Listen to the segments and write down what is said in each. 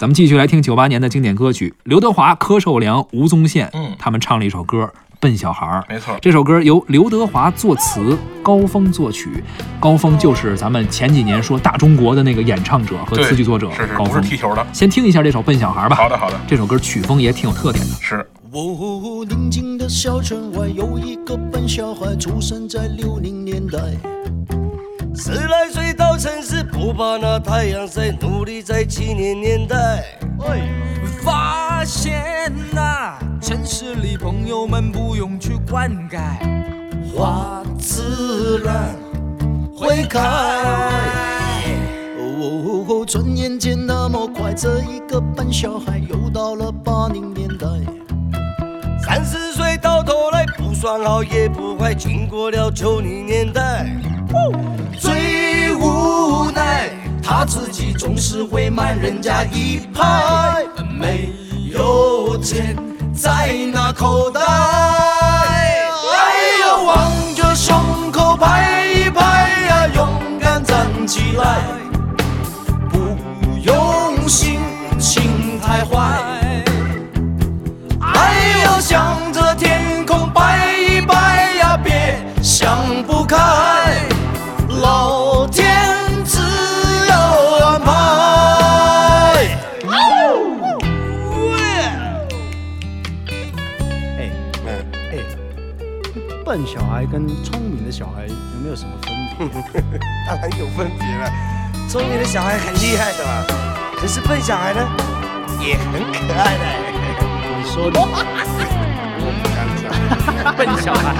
咱们继续来听九八年的经典歌曲，刘德华、柯受良、吴宗宪，嗯他们唱了一首歌《笨小孩儿》。没错，这首歌由刘德华作词，高峰作曲。高峰就是咱们前几年说大中国的那个演唱者和词曲作者是是，高峰。不是踢球的。先听一下这首《笨小孩》吧。好的，好的，这首歌曲风也挺有特点的。是哦，宁静的小城外有一个笨小孩，出生在六零年代。十来城市，不怕那太阳晒，努力在七年年代。发现呐、城市里朋友们不用去灌溉，花自然会开。哦，转眼间那么快，这一个笨小孩又到了八零年代。三十岁到头来，不算好也不坏，经过了九零年代。最无奈，他自己总是会慢人家一拍，没有钱在那口袋。哎呦，望着胸口拍一拍呀，勇敢站起来，不用心情太坏。哎呦，向着天空拜一拜呀，别想不开。老笨小孩跟聪明的小孩有没有什么分别？当然有分别了，聪明的小孩很厉害的嘛，可是笨小孩呢，也很可爱的。你说的，我不敢讲笨小孩。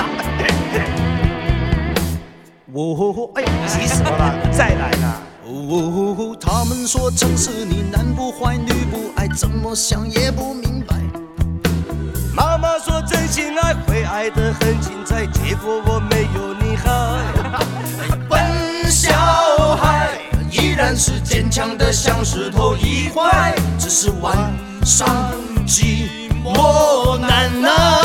哦，哎，急死我了？再来啦！哦，他们说城市里男不坏女不爱，怎么想也不明白。爱会爱得很精彩，结果我没有你好。笨小孩依然是坚强的像石头一块，只是晚上寂寞难耐。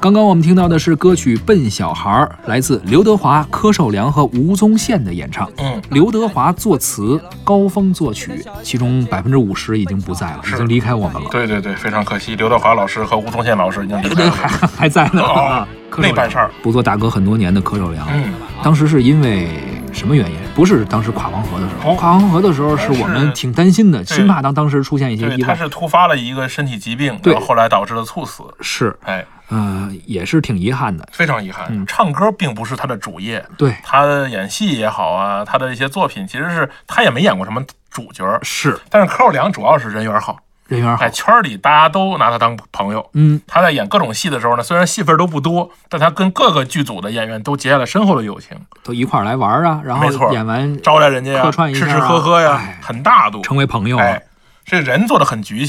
刚刚我们听到的是歌曲《笨小孩儿》，来自刘德华、柯受良和吴宗宪的演唱。嗯，刘德华作词，高峰作曲，其中百分之五十已经不在了，已经离开我们了。对对对，非常可惜，刘德华老师和吴宗宪老师已经离开还了。还还在呢。哦那办事儿，不做大哥很多年的柯受良，嗯，当时是因为什么原因？不是当时跨黄河的时候，不跨黄河的时候是我们挺担心的，生怕当当时出现一些对，意外。他是突发了一个身体疾病，对然后后来导致了猝死。是，哎，呃，也是挺遗憾的。非常遗憾，嗯唱歌并不是他的主业，对，他的演戏也好啊，他的一些作品其实是他也没演过什么主角，是但是柯受良主要是人缘好，人缘好哎，。圈里大家都拿他当朋友。嗯，他在演各种戏的时候呢，虽然戏份都不多，但他跟各个剧组的演员都结下了深厚的友情，都一块儿来玩儿啊，然后没错演完招待人家呀，客串一下啊吃吃喝喝呀哎，很大度。成为朋友啊。哎，这人做的很局气。